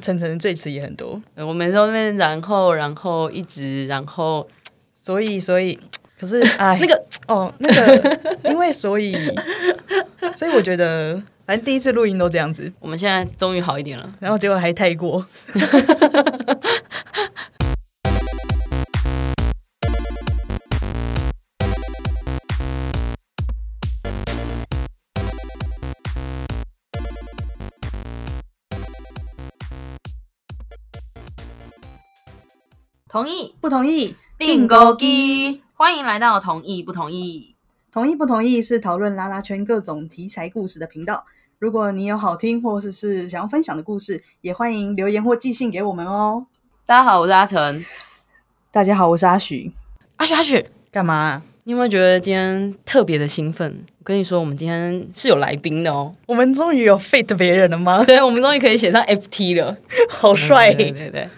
晨晨最迟也很多，我每次都在那然后然后一直然后 所以所以可是 哎，那个哦那个，因为所以所以我觉得，反正第一次录音都这样子，我们现在终于好一点了。然后结果还太过。同意不同意？订购机，欢迎来到同意不同意。同意不同意是讨论拉拉圈各种题材故事的频道。如果你有好听或者是想要分享的故事，也欢迎留言或寄信给我们哦。大家好，我是阿成。大家好，我是阿许。阿许阿许，干嘛？你有没有觉得今天特别的兴奋？我跟你说，我们今天是有来宾的哦。我们终于有 fit 别人了吗？对，我们终于可以写上 FT 了，好帅！对对对，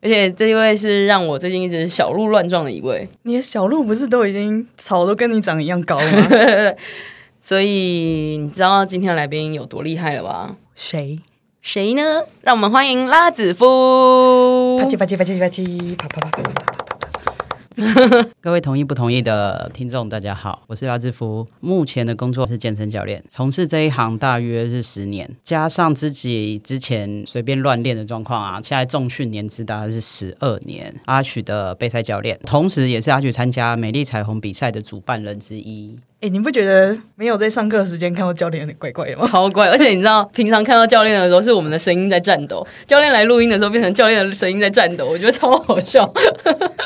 而且这一位是让我最近一直小鹿乱撞的一位，你的小鹿不是都已经草都跟你长一样高吗？所以你知道今天的来宾有多厉害了吧？谁？谁呢？让我们欢迎拉子夫啪。叽啪叽啪叽啪叽啪啪啪啪啪啪。各位同意不同意的听众，大家好，我是拉志福。目前的工作是健身教练，从事这一行大约是十年，加上自己之前随便乱练的状况啊，现在重训年资大概是十二年。阿许的备赛教练，同时也是阿许参加美丽彩虹比赛的主办人之一。哎、你不觉得没有在上课时间看到教练有点怪怪的吗？超怪，而且你知道，平常看到教练的时候是我们的声音在颤抖，教练来录音的时候变成教练的声音在颤抖，我觉得超好笑。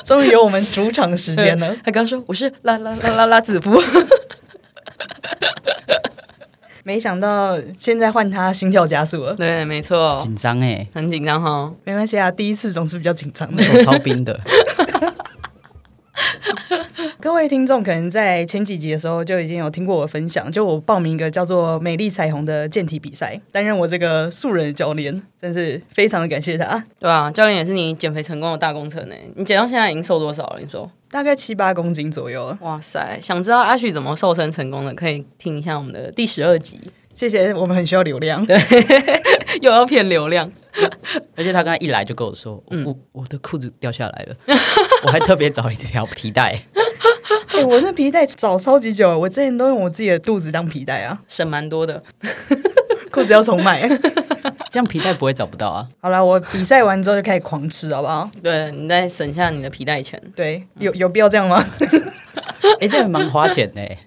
终于有我们主场时间了。他刚说我是拉拉拉拉拉子夫，没想到现在换他心跳加速了，对，没错，紧张哎，很紧张哈。没关系啊，第一次总是比较紧张的。手超冰的。各位听众可能在前几集的时候就已经有听过我分享，就我报名一个叫做“美丽彩虹”的健体比赛，担任我这个素人的教练，真是非常的感谢他。对啊，教练也是你减肥成功的大功臣呢。你减到现在已经瘦多少了？你说？大概七八公斤左右了。哇塞，想知道阿旭怎么瘦身成功的，可以听一下我们的第十二集，谢谢，我们很需要流量。又要骗流量。而且他刚才一来就跟我说，我我的裤子掉下来了，我还特别找一条皮带。哎、我那皮带找超级久了，我之前都用我自己的肚子当皮带啊，省蛮多的，裤子要重买。这样皮带不会找不到啊。好了，我比赛完之后就开始狂吃，好不好？对你再省下你的皮带钱。对，有有必要这样吗？哎、这样蛮花钱的欸。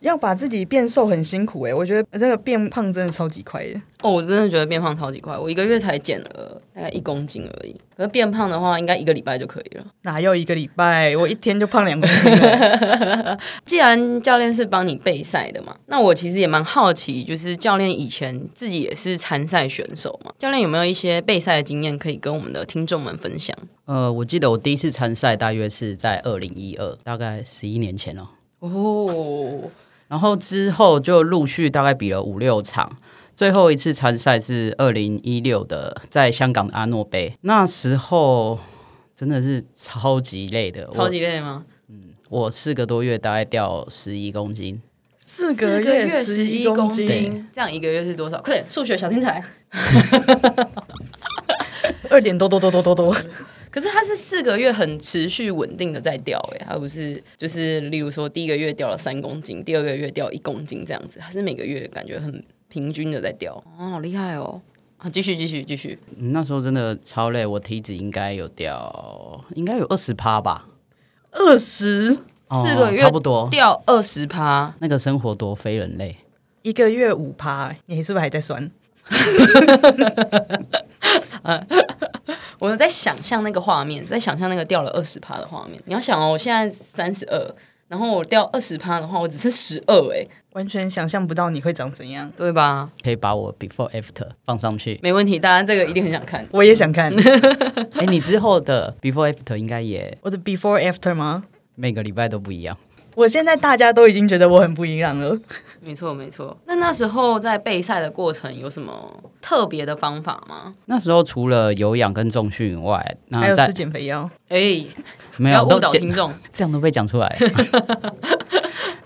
要把自己变瘦很辛苦哎、我觉得这个变胖真的超级快的。哦，我真的觉得变胖超级快，我一个月才减了大概一公斤而已。可是变胖的话，应该一个礼拜就可以了。哪有一个礼拜？我一天就胖两公斤了。既然教练是帮你备赛的嘛，那我其实也蛮好奇，就是教练以前自己也是参赛选手嘛，教练有没有一些备赛的经验可以跟我们的听众们分享？呃，我记得我第一次参赛大约是在二零一二，大概十一年前哦。哦，然后之后就陆续大概比了五六场，最后一次参赛是二零一六的，在香港的阿诺杯。那时候真的是超级累的，超级累吗？我我四个多月大概掉十一公斤，四个月月十一公斤，斤，这样一个月是多少？快点，数学小天才。二点多多多多多多。可是它是四个月很持续稳定的在掉、欸，它不是就是例如说第一个月掉了三公斤，第二个月掉一公斤这样子，它是每个月感觉很平均的在掉，哦，好厉害哦！好，继续继续继续，嗯那时候真的超累，我体脂应该有掉，应该有二十趴吧，二十？哦四个月差不多。掉二十趴，那个生活多非人类，一个月五趴，你是不是还在 算？我在想象那个画面，在想象那个掉了二十趴的画面。你要想哦，我现在三十二，然后我掉二十趴的话，我只剩十二，哎，完全想象不到你会长怎样。对吧？可以把我 before after 放上去。没问题，大家这个一定很想看。我也想看 哎、你之后的 before after 应该也我的 before after 吗？每个礼拜都不一样。我现在大家都已经觉得我很不一样了。没错，没错。那那时候在备赛的过程有什么特别的方法吗？那时候除了有氧跟重训以外，还那还有吃减肥药，哎、没有误导听众。这样都被讲出来。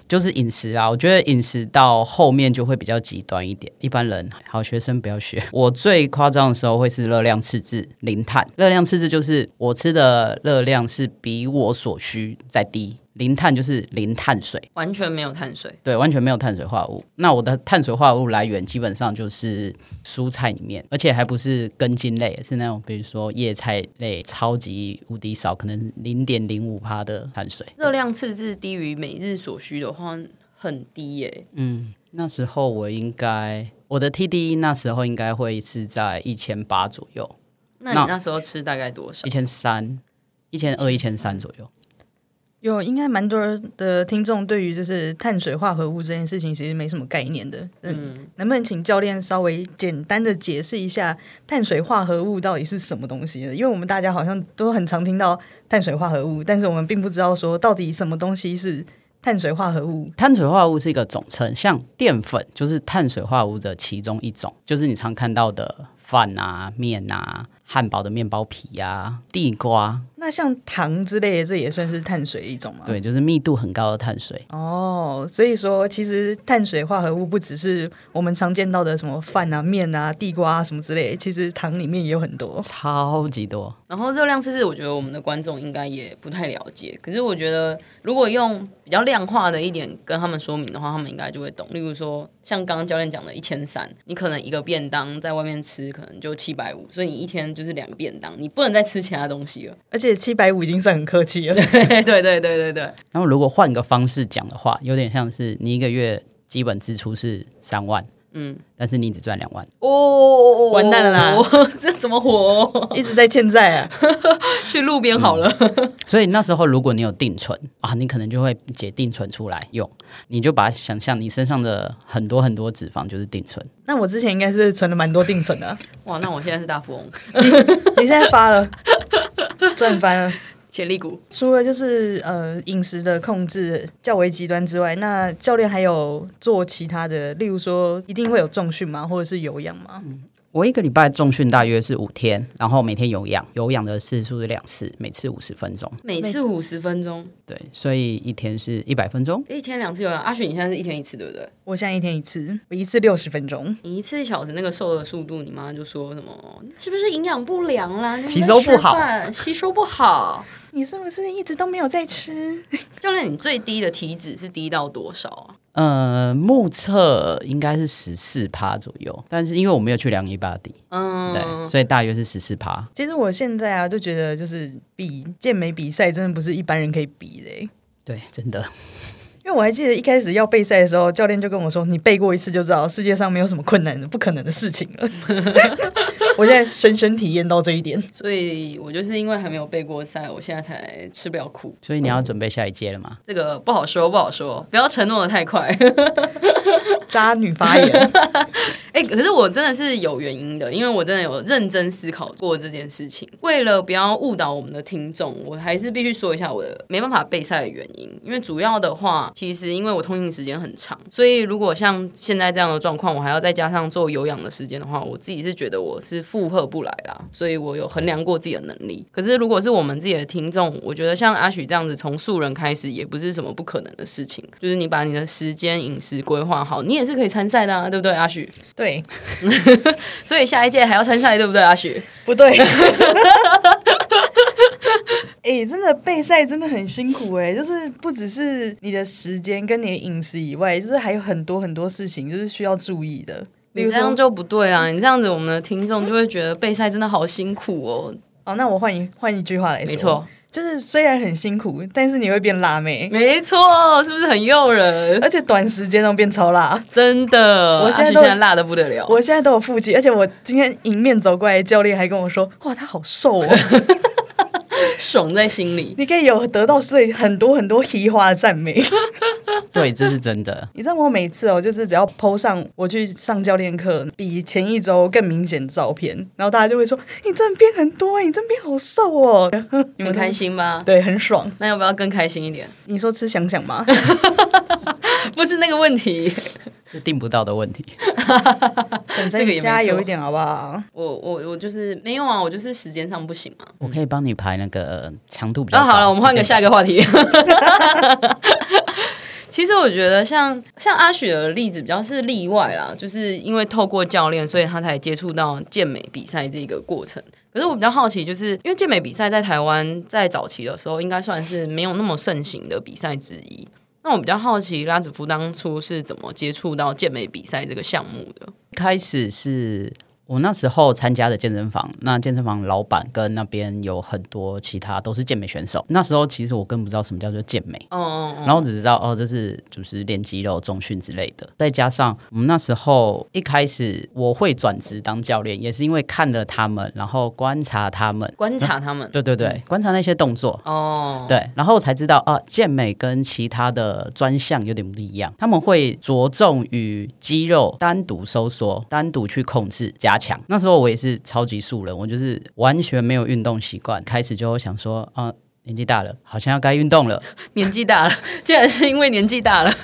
就是饮食啊，我觉得饮食到后面就会比较极端一点，一般人好学生不要学。我最夸张的时候会是热量赤字零碳，热量赤字就是我吃的热量是比我所需再低。零碳就是零碳水，完全没有碳水。对，完全没有碳水化合物。那我的碳水化合物来源基本上就是蔬菜里面，而且还不是根茎类，是那种比如说叶菜类，超级无敌少，可能零点零五帕的碳水。热量赤字低于每日所需的话，很低耶。嗯，那时候我应该我的 TDE 那时候应该会是在一千八左右，那你那时候吃大概多少一？千三、一千二、一千三左右。有应该蛮多的听众对于就是碳水化合物这件事情其实没什么概念的。嗯，能不能请教练稍微简单的解释一下碳水化合物到底是什么东西呢？因为我们大家好像都很常听到碳水化合物，但是我们并不知道说到底什么东西是碳水化合物。碳水化合物是一个总称，像淀粉就是碳水化合物的其中一种，就是你常看到的饭啊、面啊、汉堡的面包皮啊、地瓜，那像糖之类的，这也算是碳水一种吗？。对，就是密度很高的碳水。哦，所以说其实碳水化合物不只是我们常见到的什么饭啊、面啊、地瓜啊什么之类，其实糖里面也有很多。超级多，然后热量赤字，我觉得我们的观众应该也不太了解。可是我觉得，如果用比较量化的一点跟他们说明的话，他们应该就会懂。例如说，像刚刚教练讲的一千三，你可能一个便当在外面吃，可能就七百五，所以你一天就是两个便当，你不能再吃其他东西了。而且七百五已经算很客气了。对对对对对对，然后如果换个方式讲的话，有点像是你一个月基本支出是三万，嗯，但是你只赚两万，哦，完蛋了啦 这怎么活？一直在欠债啊！去路边好了。所以那时候如果你有定存啊，你可能就会解定存出来用，你就把它想象你身上的很多很多脂肪就是定存。那我之前应该是存了蛮多定存的啊、哇，那我现在是大富翁，你现在发了，赚翻了。潜力股。除了就是呃饮食的控制较为极端之外，那教练还有做其他的，例如说一定会有重训吗，或者是有氧吗？我一个礼拜重训大约是五天，然后每天有氧，有氧的次数是两次，每次五十分钟。每次五十分钟，对，所以一天是一百分钟。一天两次有氧。阿雪，你现在是一天一次，对不对？我现在一天一次，我一次六十分钟。你一次一小时那个瘦的速度，你妈就说什么？是不是营养不良啦？吸收不好吸收不好。你是不是一直都没有在吃？教练，你最低的体脂是低到多少啊？呃，目测应该是十四趴左右，但是因为我没有去量一八底，嗯，对，所以大约是十四趴。其实我现在啊，就觉得就是比健美比赛真的不是一般人可以比的欸、对，真的。因为我还记得一开始要备赛的时候，教练就跟我说：“你背过一次就知道世界上没有什么困难的、不可能的事情了。” 我现在深深体验到这一点。所以我就是因为还没有背过赛，我现在才吃不了苦。所以你要准备下一届了吗？这个不好说，不好说，不要承诺的太快。渣女发言，哎、可是我真的是有原因的，因为我真的有认真思考过这件事情。为了不要误导我们的听众，我还是必须说一下我的没办法备赛的原因。因为主要的话，其实因为我通勤时间很长，所以如果像现在这样的状况，我还要再加上做有氧的时间的话，我自己是觉得我是负荷不来啦。所以我有衡量过自己的能力。可是如果是我们自己的听众，我觉得像阿许这样子从素人开始，也不是什么不可能的事情。就是你把你的时间、饮食规划好，你也是可以参赛的啊，对不对，阿许？对 所以下一届还要参赛，对不对，阿许？不对？哎、真的备赛真的很辛苦哎、就是不只是你的时间跟你的饮食以外，就是还有很多很多事情就是需要注意的。例你，这样就不对啦！你这样子，我们的听众就会觉得备赛真的好辛苦哦。哦，那我换一换一句话来说，没错，就是虽然很辛苦，但是你会变辣妹，没错，是不是很诱人？而且短时间都变超辣。真的，我现在都辣的不得了。我现在都有腹肌，而且我今天迎面走过来，教练还跟我说：“哇，他好瘦哦！” 爽在心里。你可以有得到所以很多很多 奇花的赞美。对，这是真的。你知道我每次哦，就是只要 PO 上我去上教练课，比前一周更明显的照片，然后大家就会说：“你真的变很多欸，你真的变好瘦哦！” 你们开，心吗？对，很爽。那要不要更开心一点？你说吃想想吗？不是那个问题。是定不到的问题。整这个也没错加油一点好不好？我我我就是没有啊，我就是时间上不行嘛。我可以帮你排那个强度比较好了，我们换个下一个话题。其实我觉得像像阿雪的例子比较是例外啦，就是因为透过教练，所以他才接触到健美比赛这个过程。可是我比较好奇，就是因为健美比赛在台湾在早期的时候，应该算是没有那么盛行的比赛之一。那我比较好奇，拉子夫当初是怎么接触到健美比赛这个项目的？开始是。我那时候参加的健身房，那健身房老板跟那边有很多其他都是健美选手。那时候其实我根本不知道什么叫做健美，哦，然后只知道哦，这是就是练肌肉、重训之类的。再加上我们那时候一开始我会转职当教练，也是因为看了他们，然后观察他们，观察他们，对对对，观察那些动作，哦，对，然后才知道啊，健美跟其他的专项有点不一样，他们会着重于肌肉单独收缩、单独去控制加。强那时候我也是超级素人，我就是完全没有运动习惯，开始就想说啊，年纪大了，好像要该运动了。年纪大了，竟然是因为年纪大了，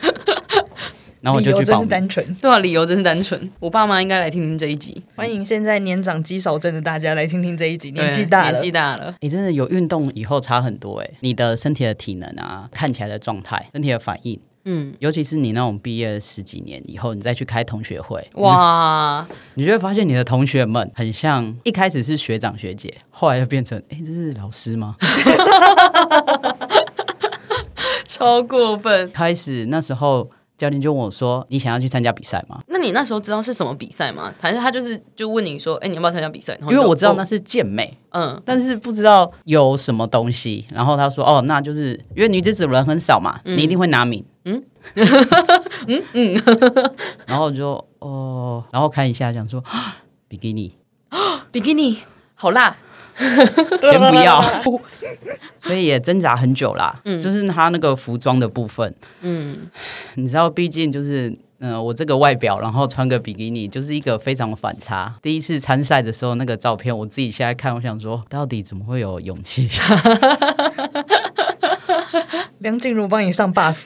然后我就去真是单纯，对啊，理由真是单纯。我爸妈应该来听听这一集，欢迎现在年长肌少症的大家来听听这一集。年纪大了，年纪大了，你真的有运动以后差很多哎，你的身体的体能啊，看起来的状态，身体的反应。嗯，尤其是你那种毕业十几年以后，你再去开同学会，哇，你就会发现你的同学们很像一开始是学长学姐，后来又变成，哎，这是老师吗？超过分！开始那时候教练就问我说：“你想要去参加比赛吗？”那你那时候知道是什么比赛吗？反正他就是就问你说：“哎，你要不要参加比赛？”因为我知道那是健美，嗯，但是不知道有什么东西。然后他说：“哦，那就是因为女子组人很少嘛，你一定会拿名。”嗯嗯嗯，然后就哦，然后看一下，想说比基尼，比基尼好辣，先不要，所以也挣扎很久啦。嗯，就是他那个服装的部分，嗯，你知道，毕竟就是嗯，我这个外表，然后穿个比基尼，就是一个非常反差。第一次参赛的时候，那个照片，我自己现在看，我想说，到底怎么会有勇气？梁静茹帮你上 buff，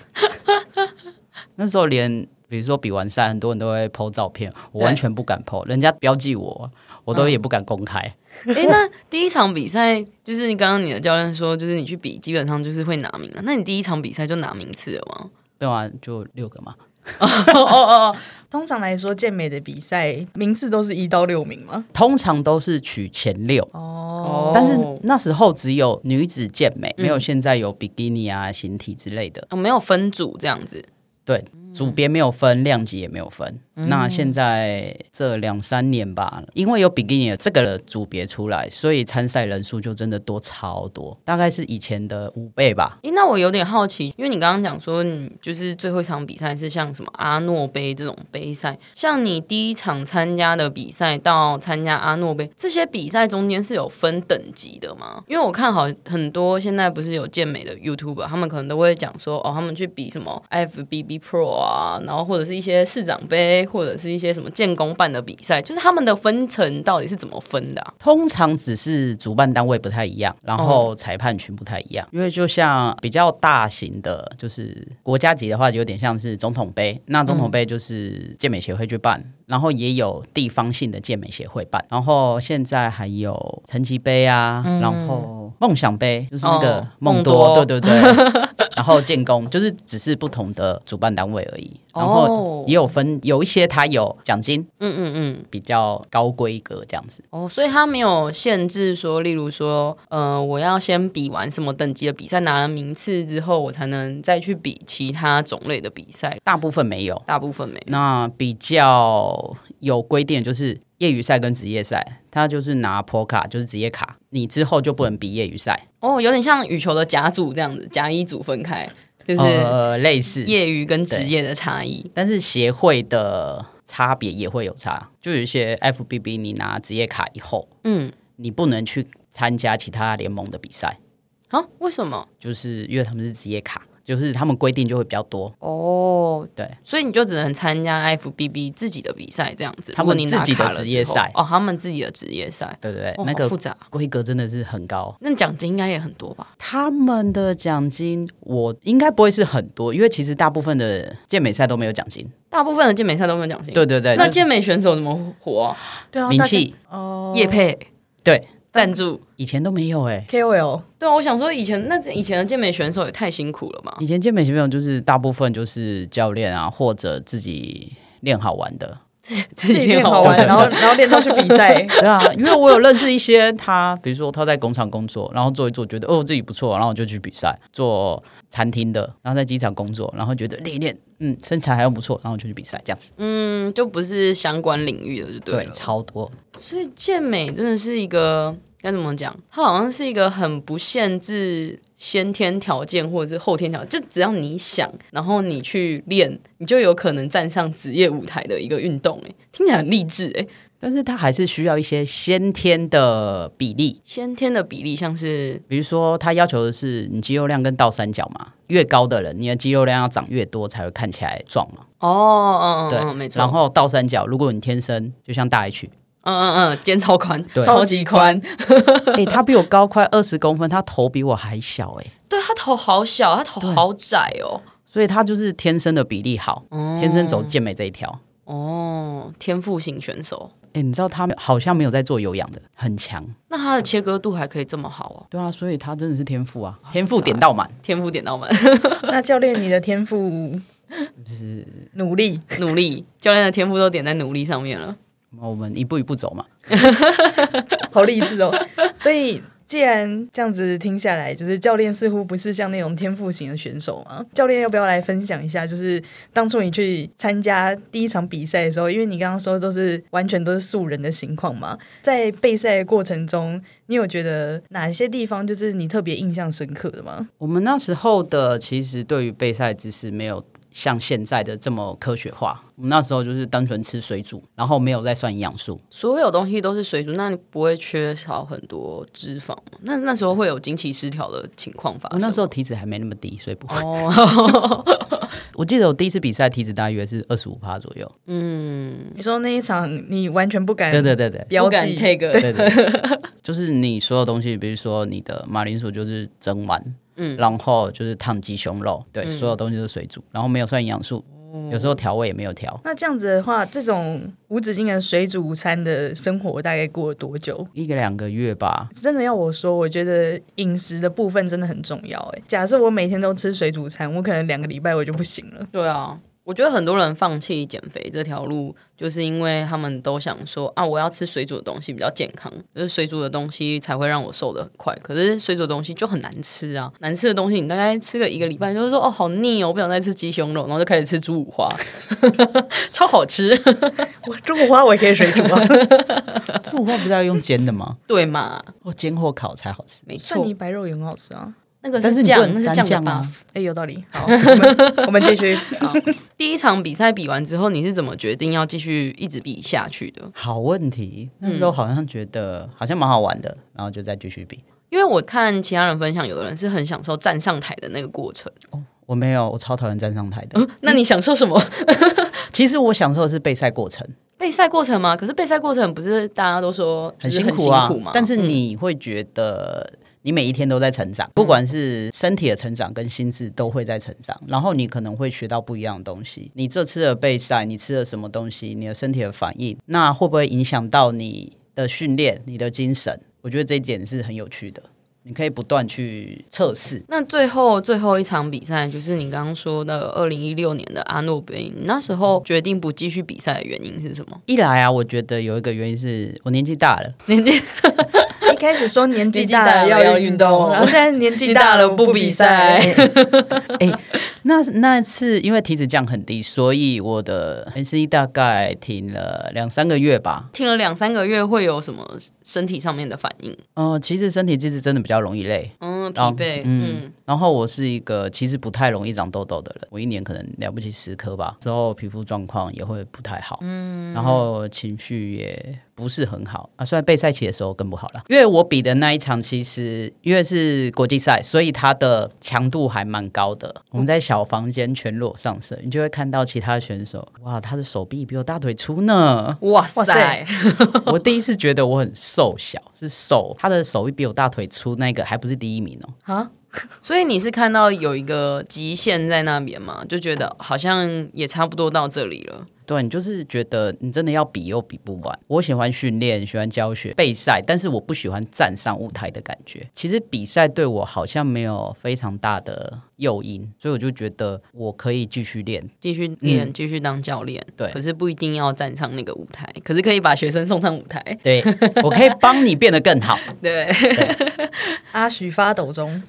那时候连比如说比完赛，很多人都会 PO 照片，我完全不敢 PO，人家标记我，我都也不敢公开。哎，那第一场比赛就是你刚刚你的教练说，就是你去比，基本上就是会拿名了。那你第一场比赛就拿名次了吗？对啊，就六个嘛。哦哦哦，通常来说，健美的比赛名次都是一到六名吗？通常都是取前六哦，但是那时候只有女子健美，没有现在有比基尼啊、形体之类的，没有分组这样子。对，组别没有分，量级也没有分。那现在这两三年吧，因为有比基尼这个组别出来，所以参赛人数就真的多超多，大概是以前的五倍吧。诶，那我有点好奇，因为你刚刚讲说，你就是最后一场比赛是像什么阿诺杯这种杯赛，像你第一场参加的比赛到参加阿诺杯，这些比赛中间是有分等级的吗？因为我看好很多现在不是有健美的 YouTuber，他们可能都会讲说，哦，他们去比什么 FBB Pro 啊，然后或者是一些市长杯。或者是一些什么建工办的比赛，就是他们的分层到底是怎么分的？通常只是主办单位不太一样，然后裁判群不太一样。因为就像比较大型的，就是国家级的话，有点像是总统杯。那总统杯就是健美协会去办，然后也有地方性的健美协会办。然后现在还有成绩杯啊，然后梦想杯，就是那个梦多，对对对。然后建工就是只是不同的主办单位而已。然后也有分，有一些它有奖金，嗯嗯嗯，比较高规格这样子。哦，所以它没有限制说，例如说，呃，我要先比完什么等级的比赛，拿了名次之后，我才能再去比其他种类的比赛。大部分没有，大部分没有。那比较有规定就是业余赛跟职业赛，他就是拿 Pro 卡，就是职业卡，你之后就不能比业余赛。哦，有点像羽球的甲组这样子，甲乙组分开。就是呃类似业余跟职业的差异，但是协会的差别也会有差。就有一些 FBB，你拿职业卡以后，嗯，你不能去参加其他联盟的比赛啊？为什么？就是因为他们是职业卡。就是他们规定就会比较多哦，对，所以你就只能参加 FBB 自己的比赛这样子。他们自己的职业赛哦，他们自己的职业赛，对对对，那个复杂规格真的是很高。那奖金应该也很多吧？他们的奖金我应该不会是很多，因为其实大部分的健美赛都没有奖金。大部分的健美赛都没有奖金。对对对，那健美选手怎么活？对啊，名气哦，叶佩对。赞助。以前都没有哎、KOL 对啊，我想说以前那以前的健美选手也太辛苦了嘛？以前健美选手就是大部分就是教练啊，或者自己练好玩的。自自己练好玩，然后然后练到去比赛，对啊，因为我有认识一些他，比如说他在工厂工作，然后做一做，觉得哦自己不错，然后我就去比赛，做餐厅的，然后在机场工作，然后觉得练一练，嗯，身材还不错，然后就去比赛，这样子。嗯，就不是相关领域的，就对对，超多。所以健美真的是一个该怎么讲？它好像是一个很不限制先天条件或者是后天条件，就只要你想，然后你去练，你就有可能站上职业舞台的一个运动。哎，听起来很励志哎。但是它还是需要一些先天的比例，先天的比例像是比如说它要求的是你肌肉量跟倒三角嘛，越高的人，你的肌肉量要长越多才会看起来壮嘛。哦，嗯对，没错。然后倒三角，如果你天生就像大 H，嗯嗯嗯，肩超宽，对超级宽。哎、他比我高快二十公分，他头比我还小哎、对他头好小，他头好窄哦。所以他就是天生的比例好，天生走健美这一条。哦，天赋型选手，哎、你知道他好像没有在做有氧的，很强。那他的切割度还可以这么好哦，对啊，所以他真的是天赋啊，天赋点到满。天赋点到满，那教练你的天赋就是努力，努力，教练的天赋都点在努力上面了。我们一步一步走嘛。好励志哦。所以既然这样子听下来，就是教练似乎不是像那种天赋型的选手嘛。教练要不要来分享一下？就是当初你去参加第一场比赛的时候，因为你刚刚说都是完全都是素人的情况嘛，在备赛的过程中，你有觉得哪些地方就是你特别印象深刻的吗？我们那时候的其实对于备赛知识没有像现在的这么科学化。我们那时候就是单纯吃水煮，然后没有再算营养素。所有东西都是水煮，那你不会缺少很多脂肪吗？那那时候会有经期失调的情况发生。我那时候体脂还没那么低，所以不会。哦，我记得我第一次比赛体脂大约是二十五趴左右。嗯你说那一场你完全不敢对对对对。不敢，take，对对，就是你所有东西，比如说你的马铃薯就是蒸完，嗯，然后就是烫鸡胸肉，对，所有东西都是水煮，然后没有算营养素，有时候调味也没有调，那这样子的话，这种无止境的水煮午餐的生活大概过了多久？一个两个月吧。真的要我说，我觉得饮食的部分真的很重要。哎，假设我每天都吃水煮餐，我可能两个礼拜我就不行了。对啊，我觉得很多人放弃减肥这条路，就是因为他们都想说啊，我要吃水煮的东西比较健康，就是水煮的东西才会让我瘦得很快。可是水煮的东西就很难吃啊，难吃的东西你大概吃个一个礼拜，就是说哦好腻哦，我不想再吃鸡胸肉，然后就开始吃猪五花，超好吃，我猪五花我也可以水煮啊，猪五花不是要用煎的吗？对嘛？或煎或烤才好吃。没错蒜泥，白肉也很好吃啊。那个但是是酱，你不能那是酱酱 buff 啊。哎，有道理。好，我们 我们继续。好，第一场比赛比完之后，你是怎么决定要继续一直比下去的？好问题，那时候好像觉得好像蛮好玩的，然后就再继续比。因为我看其他人分享，有的人是很享受站上台的那个过程。哦我没有，我超讨厌站上台的。那你享受什么？其实我享受的是备赛过程，备赛过程吗？可是备赛过程不是大家都说很就是很辛苦啊。苦吗？但是嗯你会觉得你每一天都在成长，不管是身体的成长跟心智都会在成长，然后你可能会学到不一样的东西。你这次的备赛，你吃了什么东西，你的身体的反应，那会不会影响到你的训练、你的精神？我觉得这一点是很有趣的。你可以不断去测试，那最后最后一场比赛，就是你刚刚说的二零一六年的阿诺杯，你那时候决定不继续比赛的原因是什么？一来啊，我觉得有一个原因是我年纪大了，年纪一开始说年纪大了要运要运动。动，然后现在年纪大了 不比赛。那那次因为体脂降很低，所以我的 N C 大概停了两三个月吧。停了两三个月，会有什么身体上面的反应？呃，其实身体其实真的比较容易累，嗯，疲哦惫，嗯嗯，然后我是一个其实不太容易长痘痘的人，我一年可能了不起十颗吧，之后皮肤状况也会不太好，嗯，然后情绪也不是很好啊。虽然备赛期的时候更不好了，因为我比的那一场其实因为是国际赛，所以它的强度还蛮高的。我们在小房间全裸上身，你就会看到其他选手，哇，他的手臂比我大腿粗呢。哇哇塞塞，我第一次觉得我很瘦小，是瘦，他的手臂比我大腿粗，那个还不是第一名哦。啊，所以你是看到有一个极限在那边吗，就觉得好像也差不多到这里了。对你就是觉得你真的要比又比不完。我喜欢训练，喜欢教学、备赛，但是我不喜欢站上舞台的感觉。其实比赛对我好像没有非常大的诱因，所以我就觉得我可以继续练。继续练，继续当教练。对可是不一定要站上那个舞台，可是可以把学生送上舞台。对 我可以帮你变得更好。对，阿许发抖中，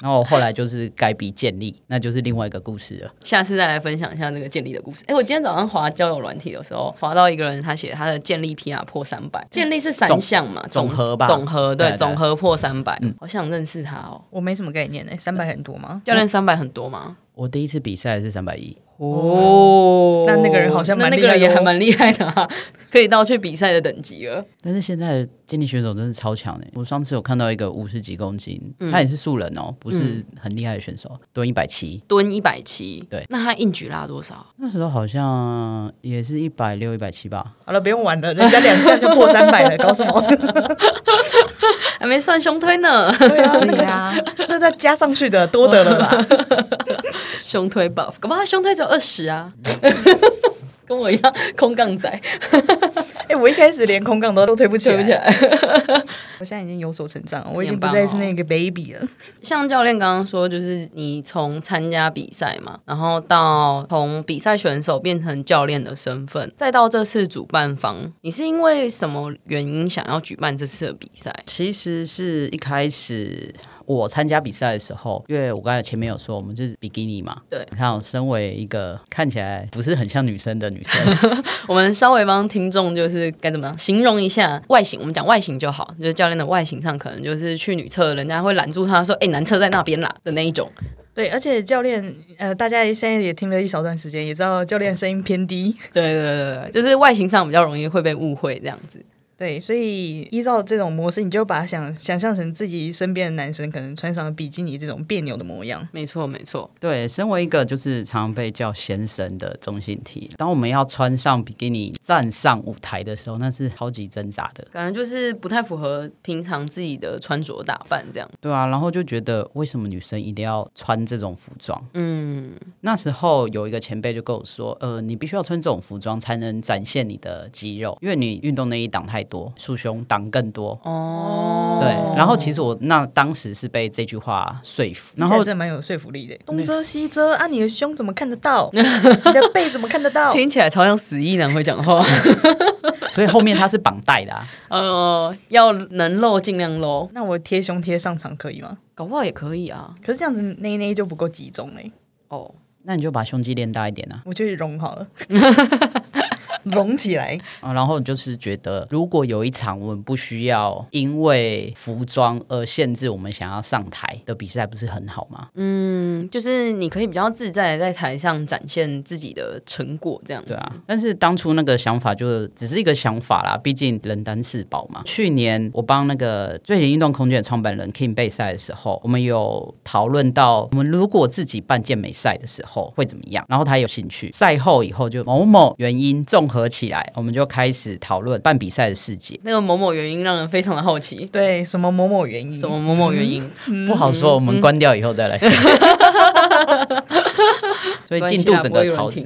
然后我后来就是改比建立，那就是另外一个故事了。下次再来分享一下这个建立的故事。哎，我今天早上滑交友软体的时候，滑到一个人，他写他的建立 PR 破三百，建立是三项嘛，总和吧总和对总和破三百，好想认识他哦。我没什么概念哎，三百很多吗？教练三百很多吗？我第一次比赛是三百一，哦，那那个人好像蛮那那厉害的哦个人也还蛮厉害的啊，可以到去比赛的等级了。但是现在的健力选手真是超强的。我上次有看到一个五十几公斤，他也是素人哦，不是很厉害的选手，蹲一百七，蹲一百七，对那他硬举拉多少？那时候好像也是一百六、一百七吧。好了，不用玩了，人家两下就破三百了，搞什么？还没算胸推呢，对啊，那个那再加上去的多得了吧。胸推 buff，搞不好他胸推只有二十啊，跟我一样空杠仔，哎、我一开始连空杠都都推不起来，起来。我现在已经有所成长，我已经不再是那个 baby 了。像教练刚刚说，就是你从参加比赛嘛，然后到从比赛选手变成教练的身份，再到这次主办方，你是因为什么原因想要举办这次的比赛？其实是一开始我参加比赛的时候，因为我刚才前面有说，我们就是比基尼嘛。对你看，我身为一个看起来不是很像女生的女生，我们稍微帮听众就是该怎么样形容一下外形，我们讲外形就好，就是教练的外形上可能就是去女厕，人家会拦住他说：“哎、男厕在那边啦”的那一种。对，而且教练，呃，大家现在也听了一小段时间，也知道教练声音偏低，对对对对，就是外形上比较容易会被误会这样子。对，所以依照这种模式，你就把它想想象成自己身边的男生可能穿上了比基尼这种别扭的模样。没错没错，对，身为一个就是常常被叫先生的中性体，当我们要穿上比基尼站上舞台的时候，那是超级挣扎的。感觉就是不太符合平常自己的穿着打扮这样。对啊，然后就觉得为什么女生一定要穿这种服装？嗯，那时候有一个前辈就跟我说，呃，你必须要穿这种服装才能展现你的肌肉，因为你运动内衣挡太多，束胸挡更多。哦，对，然后其实我那当时是被这句话说服，然后真的蛮有说服力的。东遮西遮啊，你的胸怎么看得到？你的背怎么看得到？听起来超像死意男会讲话。所以后面它是绑带的、啊，呃，要能露尽量露，那我贴胸贴上场可以吗？搞不好也可以啊。可是这样子内内就不够集中嘞，哦，那你就把胸肌练大一点啊。我就融好了，融起来。啊，然后就是觉得，如果有一场我们不需要因为服装而限制我们想要上台的比赛，不是很好吗？嗯，就是你可以比较自在的在台上展现自己的成果，这样子。对啊，但是当初那个想法就只是一个想法啦，毕竟人单势薄嘛。去年我帮那个最前运动空间的创办人 King 备赛的时候，我们有讨论到，我们如果自己办健美赛的时候会怎么样，然后他有兴趣。赛后以后就某某原因综合起来，我们就开始讨论办比赛的细节。那个某某原因让人非常的好奇，对，什么某某原因？什么某某原因？不好说，我们关掉以后再来说。所以进度整个超。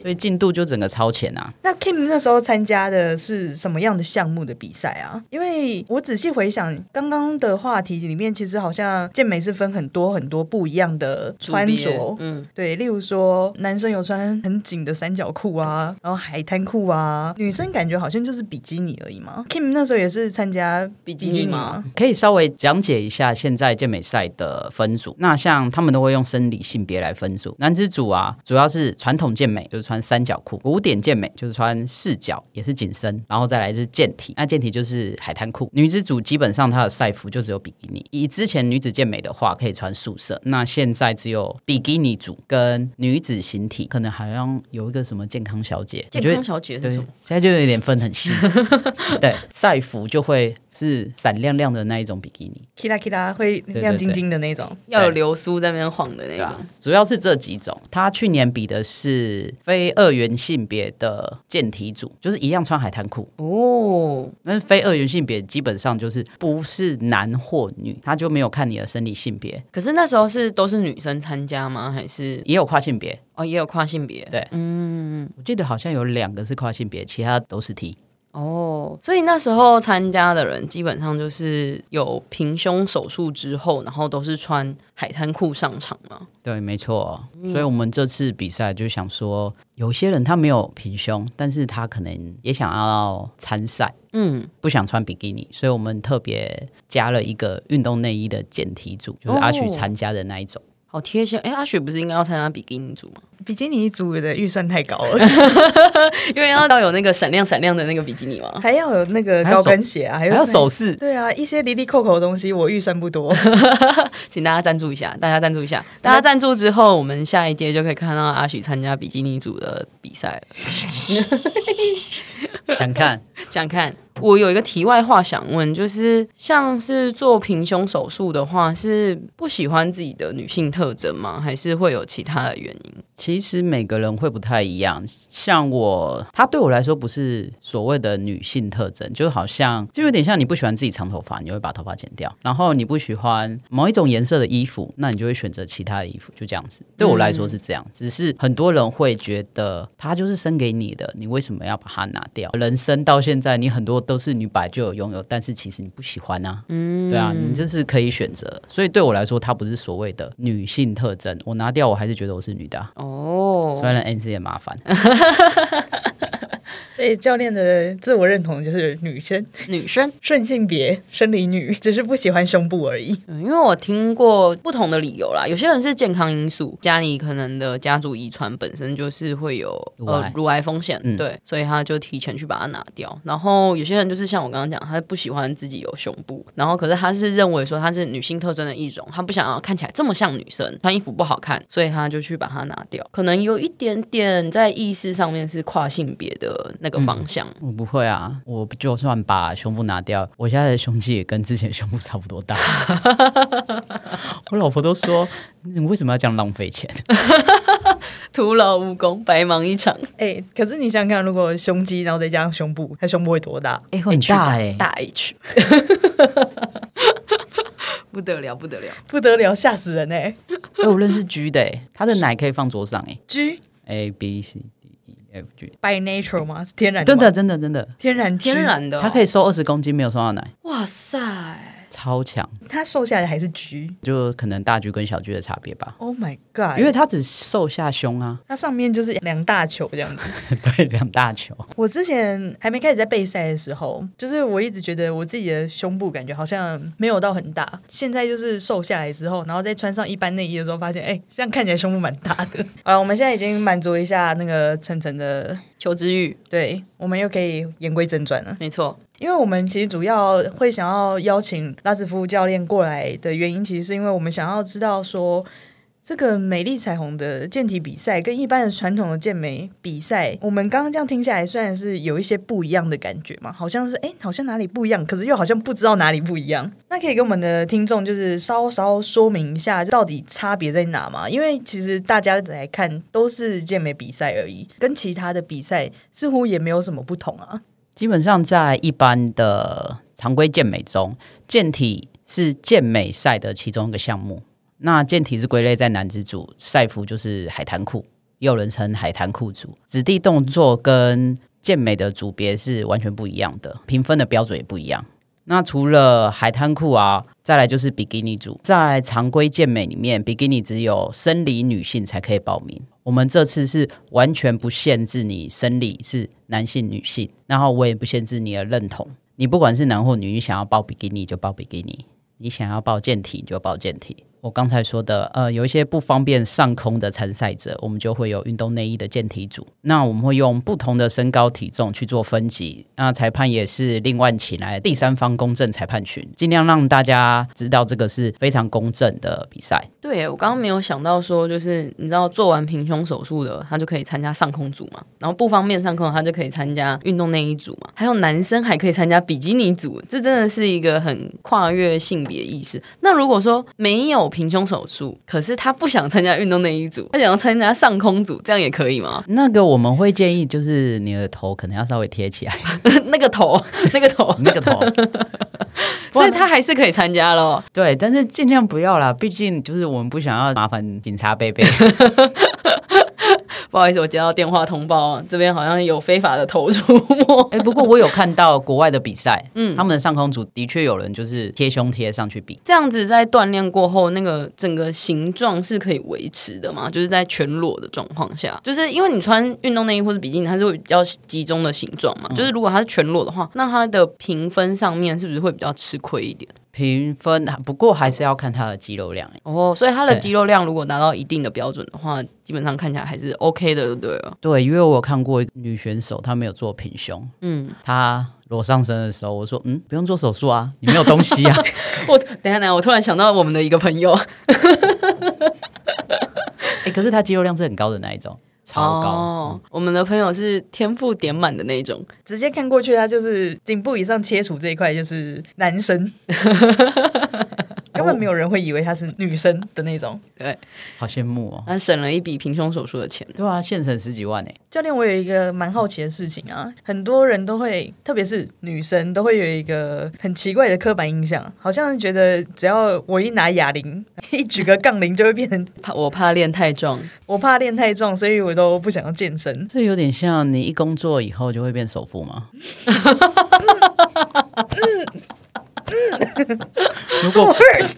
所以进度就整个超前啊！那 Kim 那时候参加的是什么样的项目的比赛啊？因为我仔细回想刚刚的话题里面，其实好像健美是分很多很多不一样的穿着。嗯，对，例如说男生有穿很紧的三角裤啊，然后海滩裤啊，女生感觉好像就是比基尼而已嘛。Kim 那时候也是参加比比基尼吗？可以稍微讲解一下现在健美赛的分组。那像他们都会用生理性别来分组，男子组啊，主要是传统健美，就是穿三角裤；古典健美就是穿四角，也是紧身，然后再来就是健体。那健体就是海滩裤。女子组基本上它的赛服就只有比基尼。以之前女子健美的话，可以穿素色，那现在只有比基尼组跟女子形体，可能好像有一个什么健康小姐，健康小姐是对，什么现？在就有点分很细。对，赛服就会是闪亮亮的那一种比基尼 k i l a 会亮晶晶的那种。要有流苏在那边晃的那对啊。，主要是这几种。他去年比的是非二元性别的健体组，就是一样穿海滩裤，哦，但是非二元性别基本上就是不是男或女，他就没有看你的生理性别，可是那时候是都是女生参加吗？还是也有跨性别。哦也有跨性别？对嗯，我记得好像有两个是跨性别，其他都是 T。哦，所以那时候参加的人基本上就是有平胸手术之后，然后都是穿海滩裤上场嘛。对，没错。所以我们这次比赛就想说，有些人他没有平胸，但是他可能也想要参赛，嗯，不想穿比基尼，所以我们特别加了一个运动内衣的简体组，就是阿许参加的那一种。好贴心。哎，阿雪不是应该要参加比基尼组吗？比基尼组的预算太高了，因为要要有那个闪亮闪亮的那个比基尼嘛。还要有那个高跟鞋啊，还有还有那手势，对啊，一些离离扣扣的东西，我预算不多。请大家赞助一下，大家赞助一下，大家赞助之后，我们下一届就可以看到阿许参加比基尼组的比赛了。想看想看，我有一个题外话想问，就是像是做平胸手术的话，是不喜欢自己的女性特征吗？还是会有其他的原因？其实每个人会不太一样，像我，它对我来说不是所谓的女性特征，就好像就有点像你不喜欢自己长头发，你会把头发剪掉；然后你不喜欢某一种颜色的衣服，那你就会选择其他的衣服，就这样子。对我来说是这样，只是很多人会觉得它就是生给你的，你为什么要把它拿掉？人生到现在，你很多都是你本来就有拥有，但是其实你不喜欢啊，嗯，对啊，你这是可以选择。所以对我来说，它不是所谓的女性特征，我拿掉，我还是觉得我是女的啊、哦，虽然 N C 也麻烦，所以教练的自我认同就是女生，女生，顺性别，生理女，只是不喜欢胸部而已。嗯因为我听过不同的理由啦，有些人是健康因素，家里可能的家族遗传本身就是会有呃乳癌风险，嗯对，所以他就提前去把它拿掉。然后有些人就是像我刚刚讲，他不喜欢自己有胸部，然后可是他是认为说他是女性特征的一种，他不想要看起来这么像女生，穿衣服不好看，所以他就去把它拿掉。可能有一点点在意识上面是跨性别的那个方向。我不会啊，我就算把胸部拿掉，我现在的胸肌也跟之前胸部差不多大。我老婆都说你为什么要这样浪费钱？徒劳无功，白忙一场，哎、可是你想想看，如果胸肌然后再加上胸部，它胸部会多大？哎、很大哎、大 H，不得了，不得了。不得了，吓死人哎、哎、我认识 G 的、欸，他的奶可以放桌上哎、G a B C D E F G，by nature 吗？是天然的吗？真的真的真的，天然天，然的、哦，他可以收二十公斤没有收到奶，哇塞！超强，他瘦下来还是橘。就可能大橘跟小橘的差别吧，Oh my god！因为他只瘦下胸啊，他上面就是两大球这样子。对，两大球。我之前还没开始在备赛的时候，就是我一直觉得我自己的胸部感觉好像没有到很大。现在就是瘦下来之后，然后再穿上一般内衣的时候，发现哎，这样看起来胸部蛮大的。好了，我们现在已经满足一下那个晨晨的，求知欲，对我们又可以言归正传了。没错，因为我们其实主要会想要邀请拉斯夫教练过来的原因，其实是因为我们想要知道说，这个美丽彩虹的健体比赛跟一般的传统的健美比赛，我们刚刚这样听下来，虽然是有一些不一样的感觉嘛，好像是哎，好像哪里不一样，可是又好像不知道哪里不一样。那可以给我们的听众就是稍稍说明一下，到底差别在哪吗？因为其实大家来看都是健美比赛而已，跟其他的比赛似乎也没有什么不同啊。基本上在一般的常规健美中，健体是健美赛的其中一个项目。那健体是归类在男子组，赛服就是海滩裤，也有人称海滩裤组。子弟动作跟健美的组别是完全不一样的，评分的标准也不一样。那除了海滩裤啊，再来就是比基尼组。在常规健美里面，比基尼只有生理女性才可以报名。我们这次是完全不限制你生理是男性、女性，然后我也不限制你的认同。你不管是男或女，你想要报比基尼就报比基尼，你想要报健体就报健体。我刚才说的，呃，有一些不方便上空的参赛者，我们就会有运动内衣的健体组。那我们会用不同的身高体重去做分级。那裁判也是另外请来第三方公正裁判群，尽量让大家知道这个是非常公正的比赛。对，我刚刚没有想到说，就是你知道做完平胸手术的，他就可以参加上空组嘛，然后不方便上空，他就可以参加运动内衣组嘛，还有男生还可以参加比基尼组，这真的是一个很跨越性别意识。那如果说没有平胸手术，可是他不想参加运动内衣组，他想要参加上空组，这样也可以吗？那个我们会建议，就是你的头可能要稍微贴起来，那个头，那个头，那个头，所以他还是可以参加咯。对，但是尽量不要啦，毕竟就是我们不想要麻烦警察贝贝。不好意思，我接到电话通报，这边好像有非法的投出没。哎，不过我有看到国外的比赛，嗯，他们的上空组的确有人就是贴胸贴上去比，这样子在锻炼过后，那个整个形状是可以维持的嘛？就是在全裸的状况下，就是因为你穿运动内衣或者比基尼，它是会比较集中的形状嘛。就是如果它是全裸的话，那它的评分上面是不是会比较吃亏一点？评分不过还是要看他的肌肉量哦，所以他的肌肉量如果达到一定的标准的话，基本上看起来还是 OK 的，对了。对，因为我有看过女选手，她没有做平胸，嗯，她裸上身的时候，我说，嗯，不用做手术啊，你没有东西啊。我等下等下，我突然想到我们的一个朋友，哎，可是她肌肉量是很高的那一种。超高！我们的朋友是天赋点满的那种，直接看过去，他就是颈部以上切除这一块就是男生。根本没有人会以为她是女生的那种，对，好羡慕哦。他省了一笔平胸手术的钱，对啊，现省十几万呢。教练，我有一个蛮好奇的事情啊，很多人都会，特别是女生，都会有一个很奇怪的刻板印象，好像觉得只要我一拿哑铃，一举个杠铃就会变成 怕我怕练太壮，我怕练太壮，所以我都不想要健身。这有点像你一工作以后就会变首富吗？如果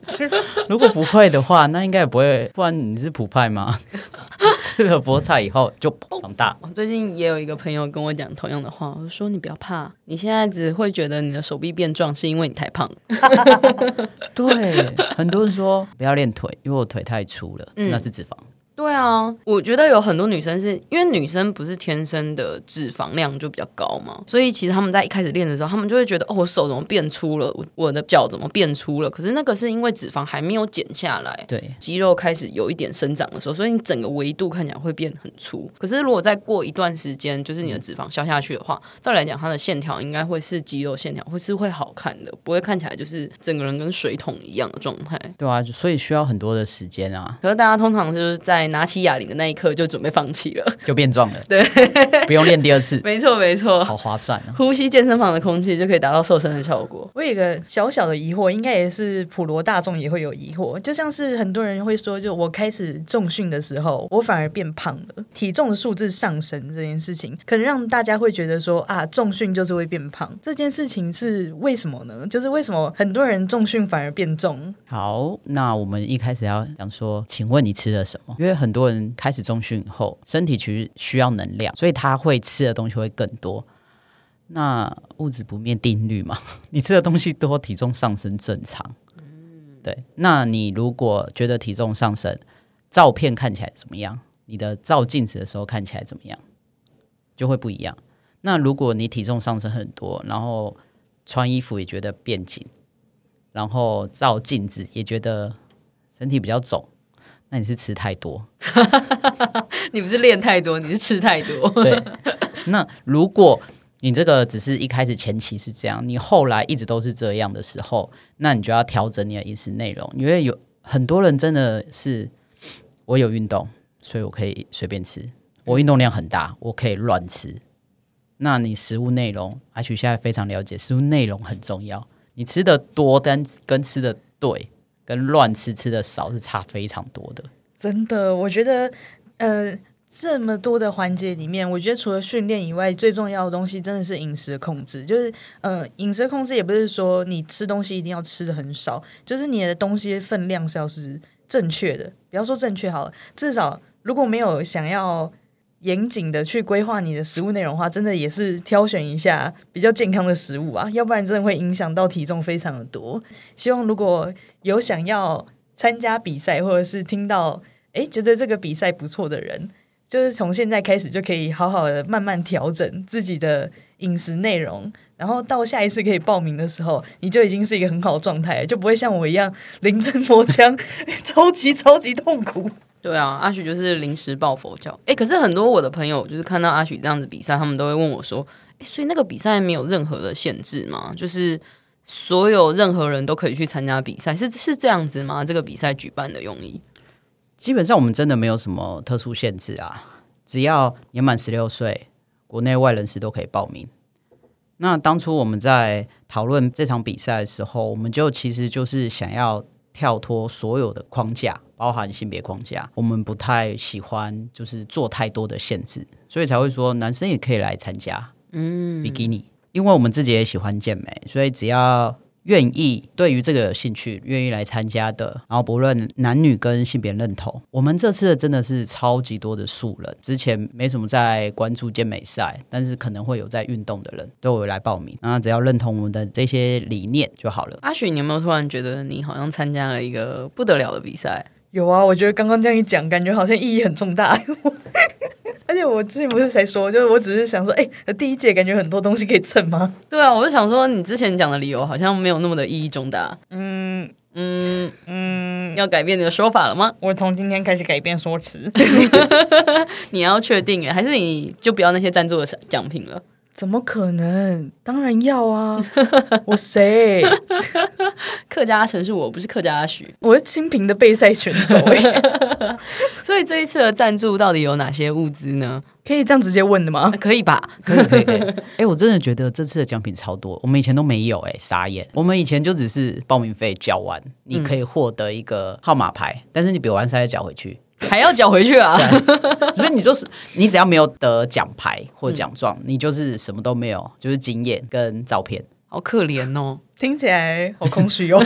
如果不会的话，那应该也不会。不然你是普派吗？吃了菠菜以后就长大。我最近也有一个朋友跟我讲同样的话，我说你不要怕，你现在只会觉得你的手臂变壮，是因为你太胖。对，很多人说不要练腿，因为我腿太粗了，那是脂肪。对啊，我觉得有很多女生是因为女生不是天生的脂肪量就比较高嘛，所以其实他们在一开始练的时候，他们就会觉得哦，我手怎么变粗了，我的脚怎么变粗了？可是那个是因为脂肪还没有减下来，对，肌肉开始有一点生长的时候，所以你整个维度看起来会变很粗。可是如果再过一段时间，就是你的脂肪消下去的话，照理来讲，它的线条应该会是肌肉线条，会是会好看的，不会看起来就是整个人跟水桶一样的状态。对啊，所以需要很多的时间啊。可是大家通常就是在拿起哑铃的那一刻就准备放弃了，就变壮了。对，不用练第二次。没错，没错，好划算啊！呼吸健身房的空气就可以达到瘦身的效果。我有一个小小的疑惑，应该也是普罗大众也会有疑惑，就像是很多人会说，就我开始重训的时候，我反而变胖了，体重的数字上升这件事情，可能让大家会觉得说啊，重训就是会变胖。这件事情是为什么呢？就是为什么很多人重训反而变重？好，那我们一开始要讲说，请问你吃了什么？因为很多人开始中训以后，身体其实需要能量，所以他会吃的东西会更多。那物质不灭定律嘛，你吃的东西多，体重上升正常。对。那你如果觉得体重上升，照片看起来怎么样？你的照镜子的时候看起来怎么样？就会不一样。那如果你体重上升很多，然后穿衣服也觉得变紧，然后照镜子也觉得身体比较肿。那你是吃太多，你不是练太多，你是吃太多。对，那如果你这个只是一开始前期是这样，你后来一直都是这样的时候，那你就要调整你的饮食内容。因为有很多人真的是我有运动，所以我可以随便吃；我运动量很大，我可以乱吃。那你食物内容，阿曲现在非常了解，食物内容很重要。你吃的多，但跟吃的对。跟乱吃吃的少是差非常多的，真的。我觉得，呃，这么多的环节里面，我觉得除了训练以外，最重要的东西真的是饮食控制。就是，呃，饮食控制也不是说你吃东西一定要吃的很少，就是你的东西分量是要是正确的。不要说正确好了，至少如果没有想要。严谨的去规划你的食物内容的话，真的也是挑选一下比较健康的食物啊，要不然真的会影响到体重非常的多。希望如果有想要参加比赛，或者是听到诶觉得这个比赛不错的人，就是从现在开始就可以好好的慢慢调整自己的饮食内容，然后到下一次可以报名的时候，你就已经是一个很好的状态了，就不会像我一样临阵磨枪，超级超级痛苦。对啊，阿许就是临时抱佛脚。哎，可是很多我的朋友就是看到阿许这样子比赛，他们都会问我说：“哎，所以那个比赛没有任何的限制吗？就是所有任何人都可以去参加比赛，是是这样子吗？这个比赛举办的用意？”基本上我们真的没有什么特殊限制啊，只要年满十六岁，国内外人士都可以报名。那当初我们在讨论这场比赛的时候，我们就其实就是想要跳脱所有的框架。包含性别框架，我们不太喜欢就是做太多的限制，所以才会说男生也可以来参加，嗯，比基尼，因为我们自己也喜欢健美，所以只要。愿意对于这个有兴趣、愿意来参加的，然后不论男女跟性别认同，我们这次真的是超级多的素人，之前没什么在关注健美赛，但是可能会有在运动的人都有来报名，那只要认同我们的这些理念就好了。阿许，你有没有突然觉得你好像参加了一个不得了的比赛？有啊，我觉得刚刚这样一讲，感觉好像意义很重大。而且我之前不是才说，就是我只是想说，哎，第一届感觉很多东西可以蹭吗？对啊，我就想说，你之前讲的理由好像没有那么的意义重大。嗯嗯嗯，要改变你的说法了吗？我从今天开始改变说辞。你要确定哎，还是你就不要那些赞助的奖品了？怎么可能？当然要啊！我谁？客家城是我，不是客家许。我是清平的备赛选手。所以这一次的赞助到底有哪些物资呢？可以这样直接问的吗？可以吧？可以可以。哎，我真的觉得这次的奖品超多，我们以前都没有哎，傻眼。我们以前就只是报名费交完，你可以获得一个号码牌，但是你比完赛再缴回去。还要缴回去啊！所以你就是 你只要没有得奖牌或奖状，你就是什么都没有，就是经验跟照片。好可怜哦，听起来好空虚哦，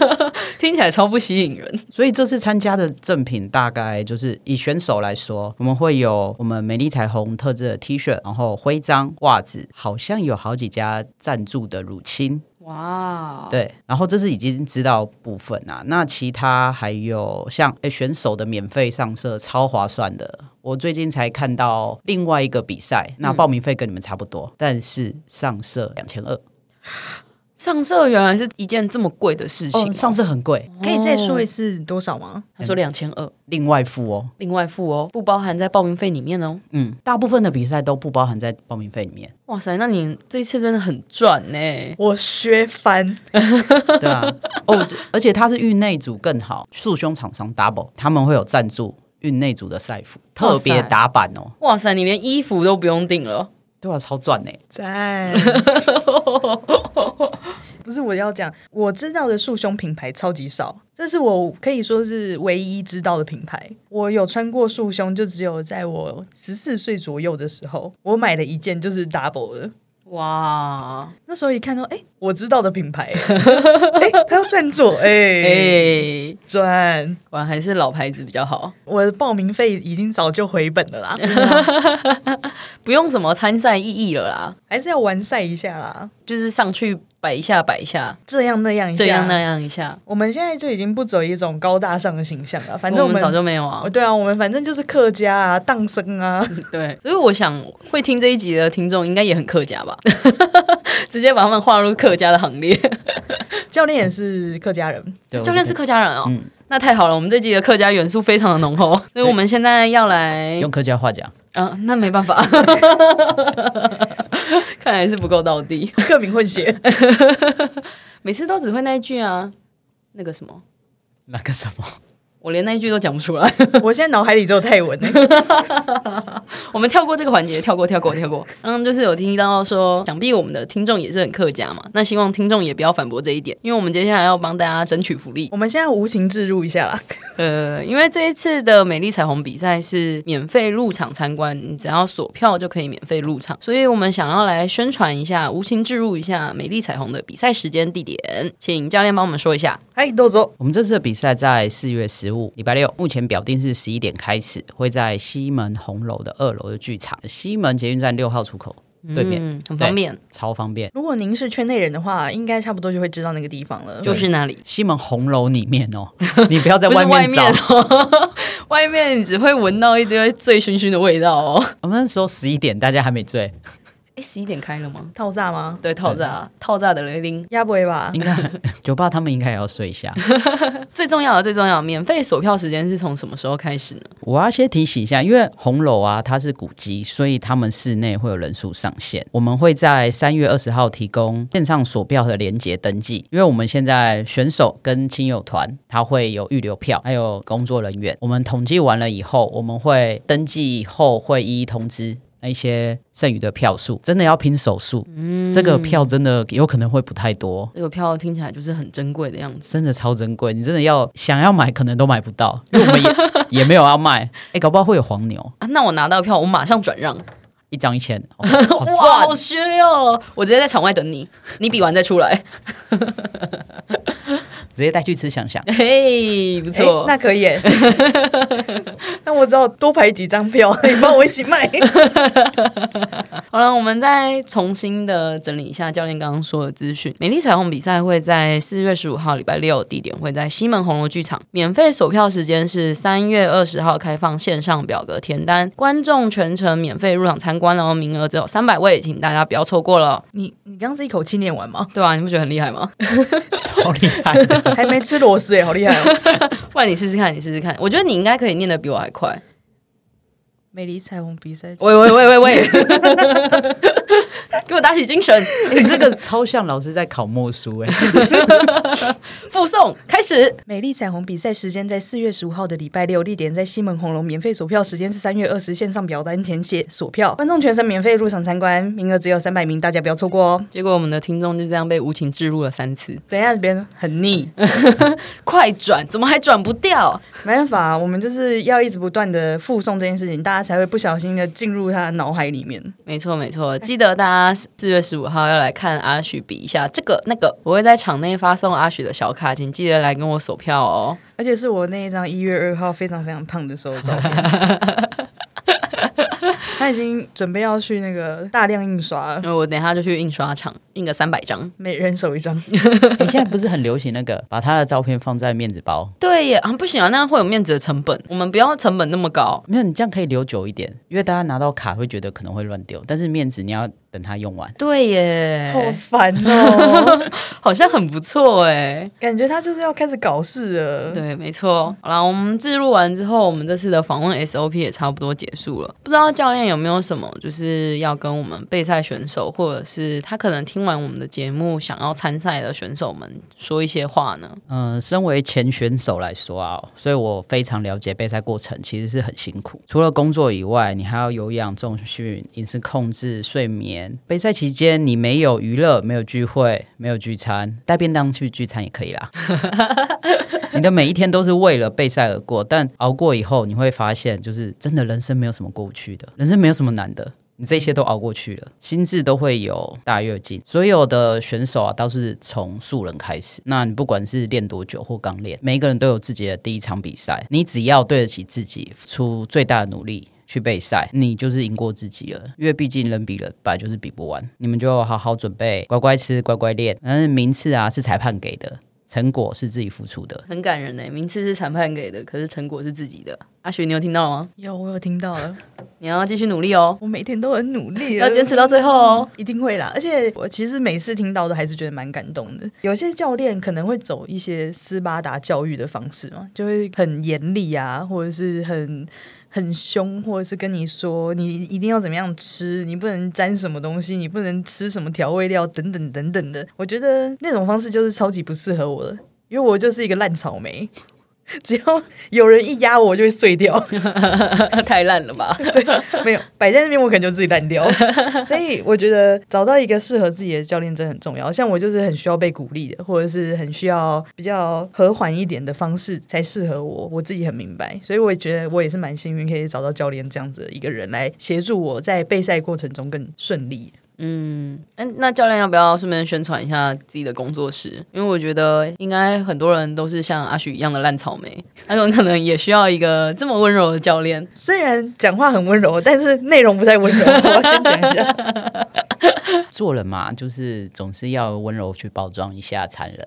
听起来超不吸引人。所以这次参加的赠品大概就是以选手来说，我们会有我们美丽彩虹特制的 T 恤，然后徽章、袜子，好像有好几家赞助的乳清。哇，对，然后这是已经知道部分啊，那其他还有像诶选手的免费上色超划算的，我最近才看到另外一个比赛，那报名费跟你们差不多，但是上色两千二。上色原来是一件这么贵的事情，上色很贵，可以再说一次多少吗？他说两千二，另外付哦，另外付哦，不包含在报名费里面哦。嗯，大部分的比赛都不包含在报名费里面。哇塞，那你这一次真的很赚呢！我削翻，对啊，哦，而且它是运内组更好，束胸厂商 Double 他们会有赞助运内组的赛服，特别打版哦。哇塞，你连衣服都不用订了。对啊，超赚呢！赞。不是我要讲，我知道的束胸品牌超级少，这是我可以说是唯一知道的品牌。我有穿过束胸，就只有在我十四岁左右的时候，我买了一件就是 double 的。哇！那时候一看到，哎，我知道的品牌，哎，他要赞助，哎，赚，果然还是老牌子比较好。我的报名费已经早就回本了啦，不用什么参赛意义了啦，还是要完赛一下啦，就是上去。摆一下，摆一下，这样那样一下，这样那样一下。我们现在就已经不走一种高大上的形象了，反正我们早就没有啊。对啊，我们反正就是客家啊，荡生啊。对，所以我想会听这一集的听众应该也很客家吧，直接把他们划入客家的行列。教练也是客家人，教练是客家人哦，那太好了，我们这集的客家元素非常的浓厚，所以我们现在要来用客家话讲。啊，那没办法，看来是不够到底，各名混血，每次都只会那一句啊，那个什么，那个什么。我连那一句都讲不出来，我现在脑海里只有泰文呢。我们跳过这个环节，跳过，跳过，跳过。嗯，就是有听到说，想必我们的听众也是很客家嘛。那希望听众也不要反驳这一点，因为我们接下来要帮大家争取福利。我们现在无情置入一下啦。呃，因为这一次的美丽彩虹比赛是免费入场参观，你只要锁票就可以免费入场，所以我们想要来宣传一下，无情置入一下美丽彩虹的比赛时间地点，请教练帮我们说一下。嗨，豆走。我们这次的比赛在四月十五，礼拜六，目前表定是十一点开始，会在西门红楼的二楼的剧场，西门捷运站六号出口。对面，嗯，很方便，超方便。如果您是圈内人的话，应该差不多就会知道那个地方了。就是那里，西门红楼里面哦，你不要在外面找。面哦，外面你只会闻到一堆醉醺醺的味道哦。我们那时候十一点，大家还没醉，哎，十一点开了吗？套炸吗？对，套炸，套炸的雷铃。压不会吧？应该 酒吧他们应该也要睡一下。最重要的，最重要的，免费锁票时间是从什么时候开始呢？我要先提醒一下，因为红楼啊它是古迹，所以他们室内会有人数上限。我们会在三月二十号提供线上锁票的连接登记，因为我们现在选手跟亲友团他会有预留票，还有工作人员。我们统计完了以后，我们会登记后会一一通知。那一些剩余的票数，真的要拼手速。嗯，这个票真的有可能会不太多。这个票听起来就是很珍贵的样子，真的超珍贵。你真的要想要买，可能都买不到，因为我们也 也没有要卖。哎，搞不好会有黄牛啊！那我拿到票，我马上转让，一张一千，哇，好虚哦！我直接在场外等你，你比完再出来。直接带去吃想想，嘿，不错，那可以。那我只好多排几张票，你帮我一起卖。好了，我们再重新的整理一下教练刚刚说的资讯。美丽彩虹比赛会在四月十五号礼拜六，地点会在西门红楼剧场。免费索票时间是三月二十号开放线上表格填单，观众全程免费入场参观哦，名额只有三百位，请大家不要错过了。你你刚刚是一口气念完吗？对啊，你不觉得很厉害吗？超厉害，还没吃螺丝哎，好厉害哦！不然你试试看，你试试看，我觉得你应该可以念的比我还快。美丽彩虹比赛，喂喂喂喂喂，给我打起精神！你这个超像老师在考默书哎。附送开始，美丽彩虹比赛时间在四月十五号的礼拜六，地点在西门红楼，免费索票时间是三月二十，线上表单填写索票，观众全程免费入场参观，名额只有三百名，大家不要错过哦。结果我们的听众就这样被无情置入了三次，等一下这边很腻，快转，怎么还转不掉？没办法，我们就是要一直不断的附送这件事情，大家才会不小心的进入他的脑海里面。没错没错，记得大家四月十五号要来看阿许比一下这个那个，我会在场内发送阿许的小卡，请记得来跟我索票哦。而且是我那一张一月二号非常非常胖的时候照片。他已经准备要去那个大量印刷了，我等一下就去印刷厂印个三百张，每人手一张。你现在不是很流行那个把他的照片放在面子包？对耶，啊不行啊，那样会有面子的成本，我们不要成本那么高。没有，你这样可以留久一点，因为大家拿到卡会觉得可能会乱丢，但是面子你要。等它用完，对耶，好烦哦，好像很不错哎，感觉他就是要开始搞事了。对，没错。好了，我们记录完之后，我们这次的访问 SOP 也差不多结束了。不知道教练有没有什么就是要跟我们备赛选手，或者是他可能听完我们的节目想要参赛的选手们说一些话呢？嗯，身为前选手来说啊，所以我非常了解备赛过程其实是很辛苦。除了工作以外，你还要有氧、重训、饮食控制、睡眠。备赛期间，你没有娱乐，没有聚会，没有聚餐，带便当去聚餐也可以啦。你的每一天都是为了备赛而过，但熬过以后，你会发现，就是真的人生没有什么过不去的，人生没有什么难的，你这些都熬过去了，心智都会有大跃进。所有的选手啊，都是从素人开始。那你不管是练多久或刚练，每一个人都有自己的第一场比赛，你只要对得起自己，付出最大的努力。去备赛，你就是赢过自己了。因为毕竟人比人，本来就是比不完。你们就好好准备，乖乖吃，乖乖练。但是，名次啊是裁判给的，成果是自己付出的。很感人呢，名次是裁判给的，可是成果是自己的。阿雪，你有听到吗？有，我有听到了。你要继续努力哦。我每天都很努力，要坚持到最后哦。一定会啦。而且我其实每次听到的还是觉得蛮感动的。有些教练可能会走一些斯巴达教育的方式嘛，就会很严厉啊，或者是很。很凶，或者是跟你说你一定要怎么样吃，你不能沾什么东西，你不能吃什么调味料等等等等的。我觉得那种方式就是超级不适合我的，因为我就是一个烂草莓。只要有人一压我，就会碎掉。太烂了吧？对，没有摆在那边，我可能就自己烂掉。所以我觉得找到一个适合自己的教练真的很重要。像我就是很需要被鼓励的，或者是很需要比较和缓一点的方式才适合我。我自己很明白，所以我也觉得我也是蛮幸运，可以找到教练这样子的一个人来协助我在备赛过程中更顺利。嗯，哎，那教练要不要顺便宣传一下自己的工作室？因为我觉得应该很多人都是像阿许一样的烂草莓，他们可能也需要一个这么温柔的教练。虽然讲话很温柔，但是内容不太温柔。我要先讲一下，做人嘛，就是总是要温柔去包装一下残忍。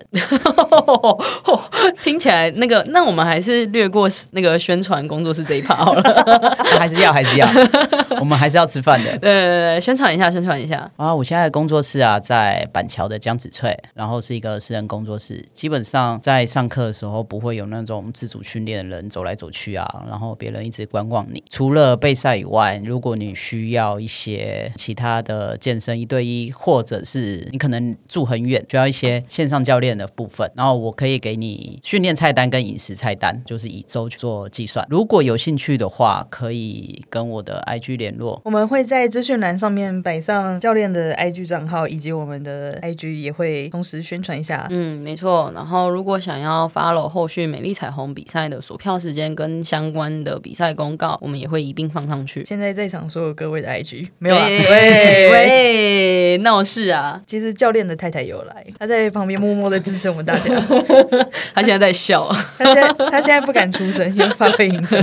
听起来那个，那我们还是略过那个宣传工作室这一趴好了。还是要，还是要，我们还是要吃饭的。对对对，宣传一下，宣传一下。啊，我现在的工作室啊，在板桥的江子翠，然后是一个私人工作室。基本上在上课的时候，不会有那种自主训练的人走来走去啊，然后别人一直观望你。除了备赛以外，如果你需要一些其他的健身一对一，或者是你可能住很远，需要一些线上教练的部分，然后我可以给你训练菜单跟饮食菜单，就是以周去做计算。如果有兴趣的话，可以跟我的 IG 联络。我们会在资讯栏上面摆上教练的 IG 账号，以及我们的 IG 也会同时宣传一下。嗯，没错。然后如果想要 follow 后续美丽彩虹比赛的索票时间跟相关的比赛公告，我们也会一并放上去。现在在场所有各位的 IG 没有啊？喂喂，闹事啊！其实教练的太太有来，他在旁边默默的支持我们大家。他现在在笑，他现在他现在不敢出声，因为怕被影响。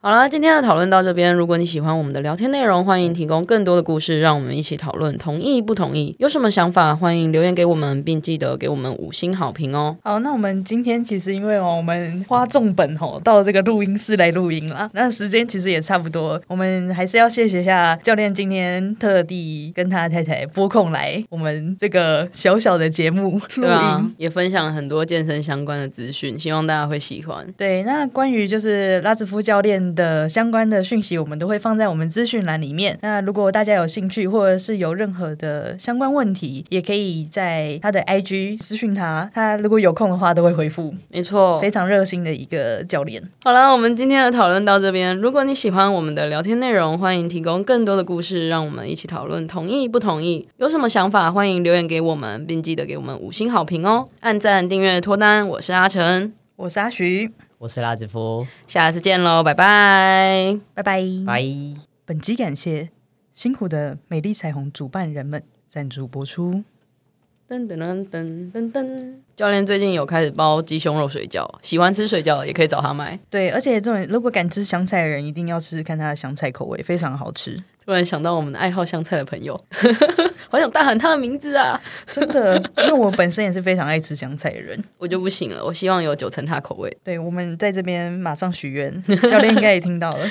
好了，今天的讨论到这边。如果你喜欢我们的聊天内容，欢迎提供更多的故事，让我们一起讨论。同意不同意？有什么想法？欢迎留言给我们，并记得给我们五星好评哦。好，那我们今天其实因为哦，我们花重本哦，到这个录音室来录音啦。那时间其实也差不多，我们还是要谢谢一下教练今天特地跟他太太拨空来我们这个小小的节目录音，也分享了很多健身相关的资讯，希望大家会喜欢。对，那关于就是拉兹夫教练。的相关的讯息，我们都会放在我们资讯栏里面。那如果大家有兴趣，或者是有任何的相关问题，也可以在他的 IG 私讯他，他如果有空的话，都会回复。没错，非常热心的一个教练。好了，我们今天的讨论到这边。如果你喜欢我们的聊天内容，欢迎提供更多的故事，让我们一起讨论。同意不同意？有什么想法，欢迎留言给我们，并记得给我们五星好评哦！按赞、订阅、脱单。我是阿成，我是阿徐。我是拉子夫，下次见喽，拜拜，拜拜，拜。本集感谢辛苦的美丽彩虹主办人们赞助播出。噔噔噔噔噔噔，教练最近有开始包鸡胸肉水饺，喜欢吃水饺也可以找他买。对，而且这种如果敢吃香菜的人，一定要试试看他的香菜口味，非常好吃。突然想到我们爱好香菜的朋友，好想大喊他的名字啊！真的，因为我本身也是非常爱吃香菜的人，我就不行了。我希望有九层塔口味。对，我们在这边马上许愿，教练应该也听到了。